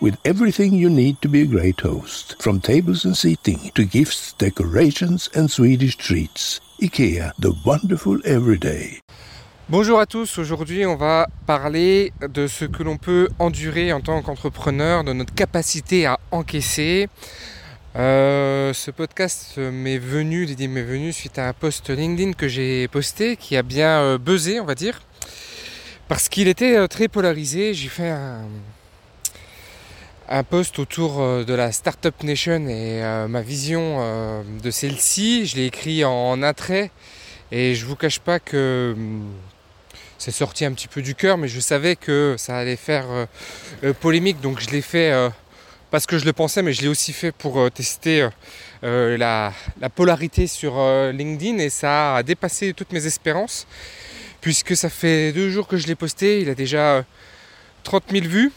with everything you need to be a great host, from tables and seating to gifts, decorations and Swedish treats. IKEA, the wonderful everyday. Bonjour à tous, aujourd'hui on va parler de ce que l'on peut endurer en tant qu'entrepreneur, de notre capacité à encaisser. Euh, ce podcast m'est venu, l'idée m'est venue suite à un post LinkedIn que j'ai posté qui a bien euh, buzzé on va dire, parce qu'il était euh, très polarisé. J'ai fait un, un post autour euh, de la Startup Nation et euh, ma vision euh, de celle-ci. Je l'ai écrit en attrait et je vous cache pas que hum, c'est sorti un petit peu du cœur, mais je savais que ça allait faire polémique, donc je l'ai fait parce que je le pensais, mais je l'ai aussi fait pour tester la, la, polarité sur LinkedIn et ça a dépassé toutes mes espérances, puisque ça fait deux jours que je l'ai posté, il a déjà 30 000 vues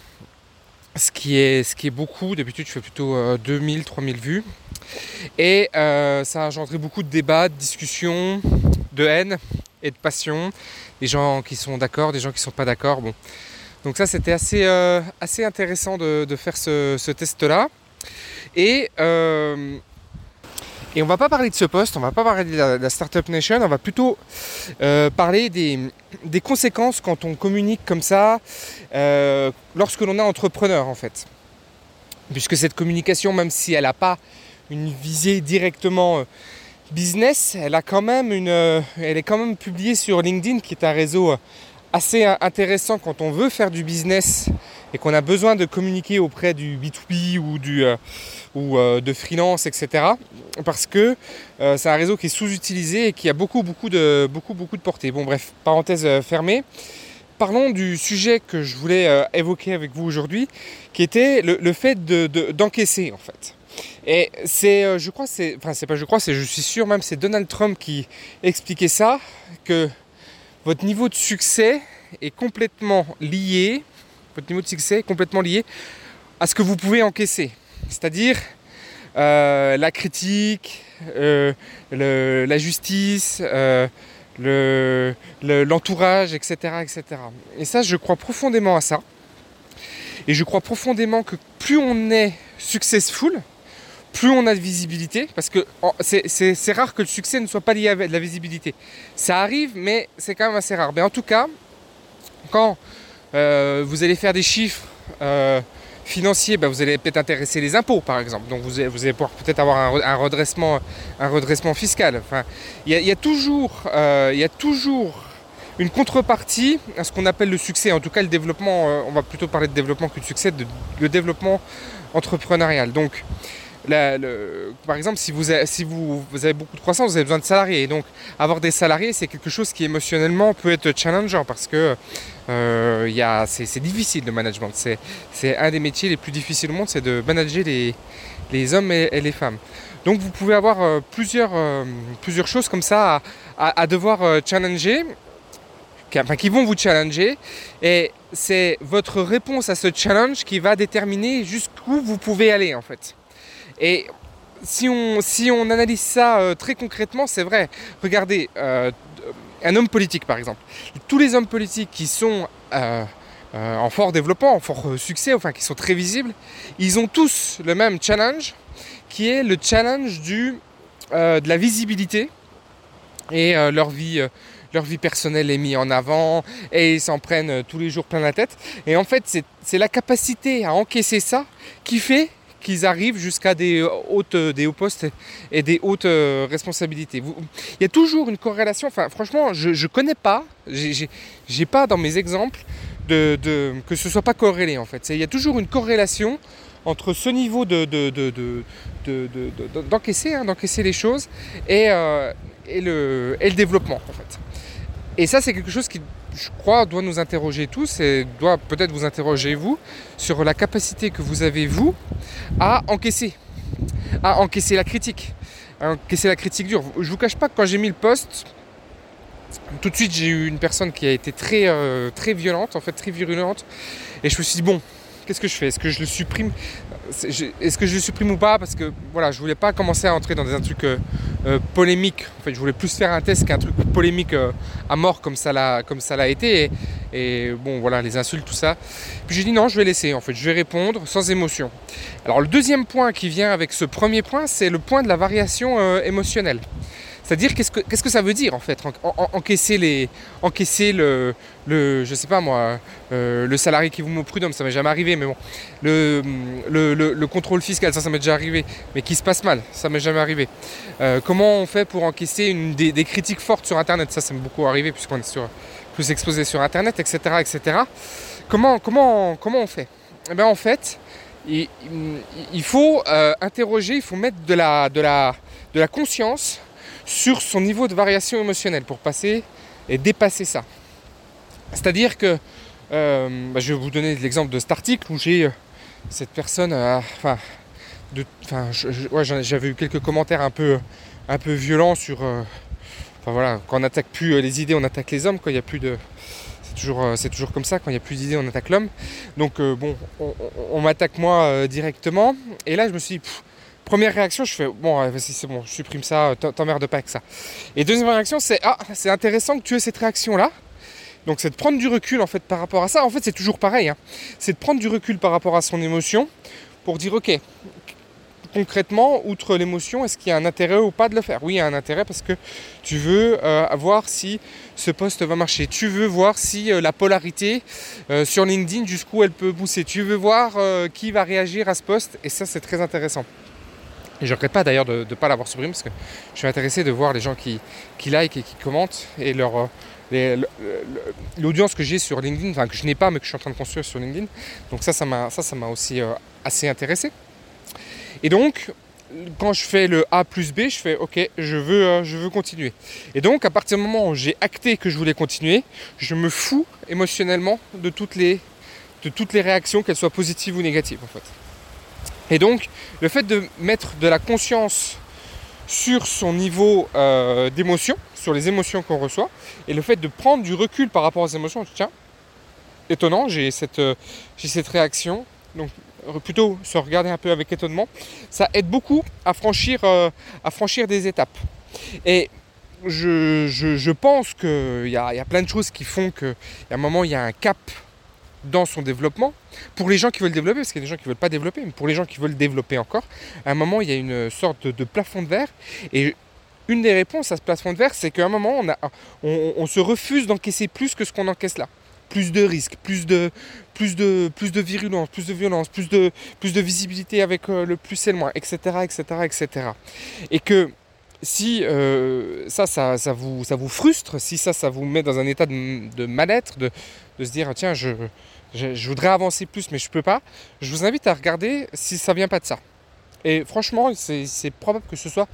ce qui est, ce qui est beaucoup. D'habitude, je fais plutôt euh, 2000, 3000 vues. Et euh, ça a engendré beaucoup de débats, de discussions, de haine et de passion. Des gens qui sont d'accord, des gens qui ne sont pas d'accord. Bon. Donc ça, c'était assez, euh, assez intéressant de, faire ce, ce test-là. Et euh, et on va pas parler de ce poste, on va pas parler de la, Startup Nation, on va plutôt euh, parler des, conséquences quand on communique comme ça euh, lorsque l'on est entrepreneur en fait. Puisque cette communication, même si elle n'a pas une visée directement euh, business, elle, a quand même une, elle est quand même publiée sur LinkedIn qui est un réseau assez intéressant quand on veut faire du business et qu'on a besoin de communiquer auprès du B2B ou, du, euh, ou euh, de freelance, etc. Parce que euh, c'est un réseau qui est sous-utilisé et qui a beaucoup, beaucoup de, beaucoup, beaucoup de portée. Bon, bref, parenthèse fermée. Parlons du sujet que je voulais évoquer avec vous aujourd'hui, qui était le, fait d'encaisser, de, de, en fait. Et c'est, je crois, c'est, enfin, c'est pas je crois, c'est, je suis sûr même, c'est Donald Trump qui expliquait ça, que votre niveau de succès est complètement lié votre niveau de succès est complètement lié à ce que vous pouvez encaisser. C'est-à-dire euh, la critique, euh, la justice, euh, l'entourage, le, etc., etc. Et ça, je crois profondément à ça. Et je crois profondément que plus on est successful, plus on a de visibilité, parce que c'est rare que le succès ne soit pas lié à la visibilité. Ça arrive, mais c'est quand même assez rare. Mais en tout cas, quand euh, vous allez faire des chiffres euh, financiers, ben vous allez peut-être intéresser les impôts par exemple. Donc vous allez, pouvoir peut-être avoir un, redressement, fiscal. Enfin, il y, y, a toujours, euh, y a toujours une contrepartie à ce qu'on appelle le succès. En tout cas, le développement, on va plutôt parler de développement que de succès, le développement entrepreneurial. Donc, par exemple, si, vous avez, beaucoup de croissance, vous avez besoin de salariés. Et donc, avoir des salariés, c'est quelque chose qui émotionnellement peut être challengeant parce que euh, c'est difficile le management. C'est un des métiers les plus difficiles au monde, c'est de manager les, hommes et, les femmes. Donc, vous pouvez avoir euh, plusieurs, euh, plusieurs choses comme ça à, à, devoir challenger, enfin, qui vont vous challenger. Et c'est votre réponse à ce challenge qui va déterminer jusqu'où vous pouvez aller en fait. Et si on, si on analyse ça euh, très concrètement, c'est vrai. Regardez, euh, un homme politique par exemple. Tous les hommes politiques qui sont euh, en fort développement, en fort succès, enfin qui sont très visibles, ils ont tous le même challenge qui est le challenge du, de la visibilité et leur vie leur vie personnelle est mise en avant et ils s'en prennent tous les jours plein la tête. Et en fait, c'est la capacité à encaisser ça qui fait qu'ils arrivent jusqu'à des hautes, des hauts postes et des hautes euh, responsabilités. Il y a toujours une corrélation. Enfin, franchement, je ne connais pas, j'ai- pas dans mes exemples de, que ce soit pas corrélé en fait. Il y a toujours une corrélation entre ce niveau de, hein, d'encaisser les choses et, euh, et, le, et le développement en fait. Et ça, c'est quelque chose qui, je crois, doit nous interroger tous et doit peut-être vous interroger vous sur la capacité que vous avez vous à encaisser, à encaisser la critique, à encaisser la critique dure. Je vous cache pas que quand j'ai mis le poste, tout de suite j'ai eu une personne qui a été très, euh, très violente, en fait très virulente, et je me suis dit bon, qu'est-ce que je fais? Est-ce que je le supprime? Est-ce que je le supprime ou pas? Parce que voilà, je voulais pas commencer à entrer dans des un truc euh, polémique. En fait, je voulais plus faire un test qu'un truc polémique euh, à mort comme ça l'a comme ça l'a été. Et, bon, voilà, les insultes, tout ça. Puis j'ai dit non, je vais laisser. En fait, je vais répondre sans émotion. Alors le deuxième point qui vient avec ce premier point, c'est le point de la variation euh, émotionnelle. C'est-à-dire qu'est-ce que, ça veut dire en fait en- en- encaisser les encaisser le, je sais pas moi euh, le salarié qui vous met au prud'homme ça m'est jamais arrivé mais bon. Le, le, le- le contrôle fiscal ça ça m'est déjà arrivé mais qui se passe mal ça m'est jamais arrivé. Euh, comment on fait pour encaisser des, critiques fortes sur internet? Ça ça m'est beaucoup arrivé puisqu'on est sur, plus exposé sur internet etc etc comment on fait? Eh ben en fait il, faut euh, interroger il faut mettre de la conscience sur son niveau de variation émotionnelle pour passer et dépasser ça. C'est-à-dire que, euh, bah, je vais vous donner l'exemple de cet article où j'ai euh, cette personne, euh, enfin, ouais, j'avais eu quelques commentaires un peu, violents sur, quand on n'attaque plus les idées, on attaque les hommes, quand il n'y a plus de, c'est toujours, comme ça, quand il n'y a plus d'idées, on attaque l'homme. Donc bon, on, m'attaque moi directement, et là je me suis dit, Première réaction, je fais bon, vas-y, c'est bon, je supprime ça, t'en- t'emmerdes pas avec ça. Et deuxième réaction, c'est ah, c'est intéressant que tu aies cette réaction-là. Donc c'est de prendre du recul en fait par rapport à ça. En fait, c'est toujours pareil. hein. C'est de prendre du recul par rapport à son émotion pour dire ok, concrètement, outre l'émotion, est-ce qu'il y a un intérêt ou pas de le faire? Oui, il y a un intérêt parce que tu veux euh, voir si ce poste va marcher. Tu veux voir si euh, la polarité euh, sur LinkedIn jusqu'où elle peut pousser. Tu veux voir euh, qui va réagir à ce poste et ça c'est très intéressant. Et je ne regrette pas d'ailleurs de ne pas l'avoir supprimé parce que je suis intéressé de voir les gens qui, qui like et qui commentent et leur, euh, l'audience que j'ai sur LinkedIn, enfin que je n'ai pas mais que je suis en train de construire sur LinkedIn. Donc ça, ça m'a, ça, ça aussi euh, assez intéressé. Et donc, quand je fais le A plus B, je fais OK, je veux, euh, je veux continuer. Et donc, à partir du moment où j'ai acté que je voulais continuer, je me fous émotionnellement de toutes les, de toutes les réactions, qu'elles soient positives ou négatives en fait. Et donc, le fait de mettre de la conscience sur son niveau euh, d'émotion, sur les émotions qu'on reçoit, et le fait de prendre du recul par rapport aux émotions, tiens, étonnant, j'ai cette, euh, réaction, donc plutôt se regarder un peu avec étonnement, ça aide beaucoup à franchir, euh, à franchir des étapes. Et je, je- pense qu'il y y a plein de choses qui font qu'à un moment, il y a un cap dans son développement. Pour les gens qui veulent développer, parce qu'il y a des gens qui ne veulent pas développer, mais pour les gens qui veulent développer encore, à un moment, il y a une sorte de, plafond de verre. Et une des réponses à ce plafond de verre, c'est qu'à un moment, on se refuse d'encaisser plus que ce qu'on encaisse là. Plus de risques, plus de, plus de, plus de virulence, plus de violence, plus de, plus de visibilité avec euh, le plus et le moins, etc., etc., etc. Et que si euh, ça, ça, vous, ça vous frustre, si ça, ça vous met dans un état de, mal-être, de, se dire tiens, je, je, voudrais avancer plus, mais je peux pas, je vous invite à regarder si ça vient pas de ça. Et franchement, c'est probable que ce soit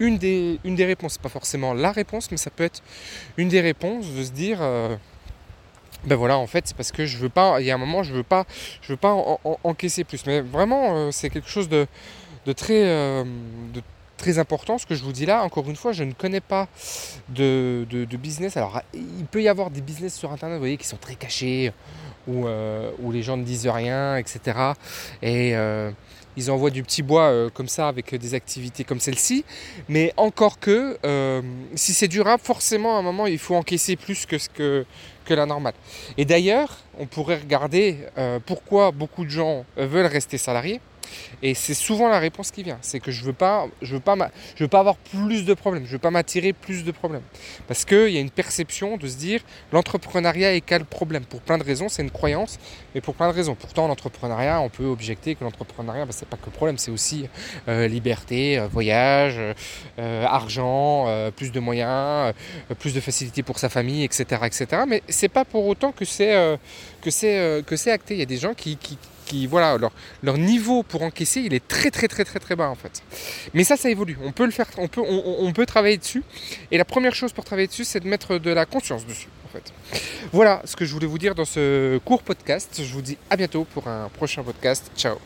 une des, une des réponses. Pas forcément la réponse, mais ça peut être une des réponses de se dire euh, ben voilà, en fait, c'est parce que je veux pas, il y a un moment, je veux pas, je veux pas en- en- encaisser plus. Mais vraiment, euh, c'est quelque chose de, de très. Très important ce que je vous dis là. Encore une fois, je ne connais pas de, business. Alors, il peut y avoir des business sur Internet, vous voyez, qui sont très cachés, où, euh, où les gens ne disent rien, etc. Et euh, ils envoient du petit bois euh, comme ça avec des activités comme celle-ci. Mais encore que, si c'est durable, forcément, à un moment, il faut encaisser plus que ce que, que la normale. Et d'ailleurs, on pourrait regarder pourquoi beaucoup de gens veulent rester salariés. Et c'est souvent la réponse qui vient. C'est que je veux veux pas, veux pas avoir plus de problèmes. Je veux pas m'attirer plus de problèmes. Parce qu'il y a une perception de se dire l'entrepreneuriat quel problème. Pour plein de raisons, c'est une croyance, mais pour plein de raisons. Pourtant, l'entrepreneuriat, on peut objecter que l'entrepreneuriat, bah, c'est pas que problème, c'est aussi euh, liberté, euh, voyage, euh, argent, plus de moyens, plus de facilité pour sa famille, etc., etc. Mais c'est pas pour autant que c'est acté. Il y a des gens qui voilà, leur, leur, niveau pour encaisser, il est très très très très très bas en fait. Mais ça, ça évolue. On peut le faire, on peut, on, peut travailler dessus. Et la première chose pour travailler dessus, c'est de mettre de la conscience dessus. En fait. Voilà ce que je voulais vous dire dans ce court podcast. Je vous dis à bientôt pour un prochain podcast. Ciao.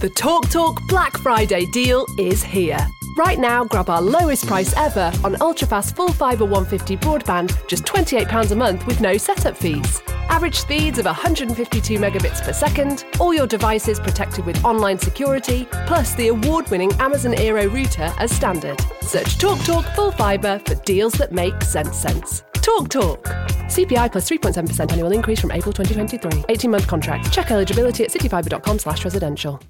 The Talk Talk Black Friday deal is here. Right now, grab our lowest price ever on ultrafast full fibre 150 broadband, just £28 a month with no setup fees. Average speeds of 152 megabits per second, all your devices protected with online security, plus the award winning Amazon Aero router as standard. Search TalkTalk Talk Full Fibre for deals that make sense sense. Talk Talk. CPI plus 3.7% annual increase from April 2023. 18 month contract. Check eligibility at cityfibre.com slash residential.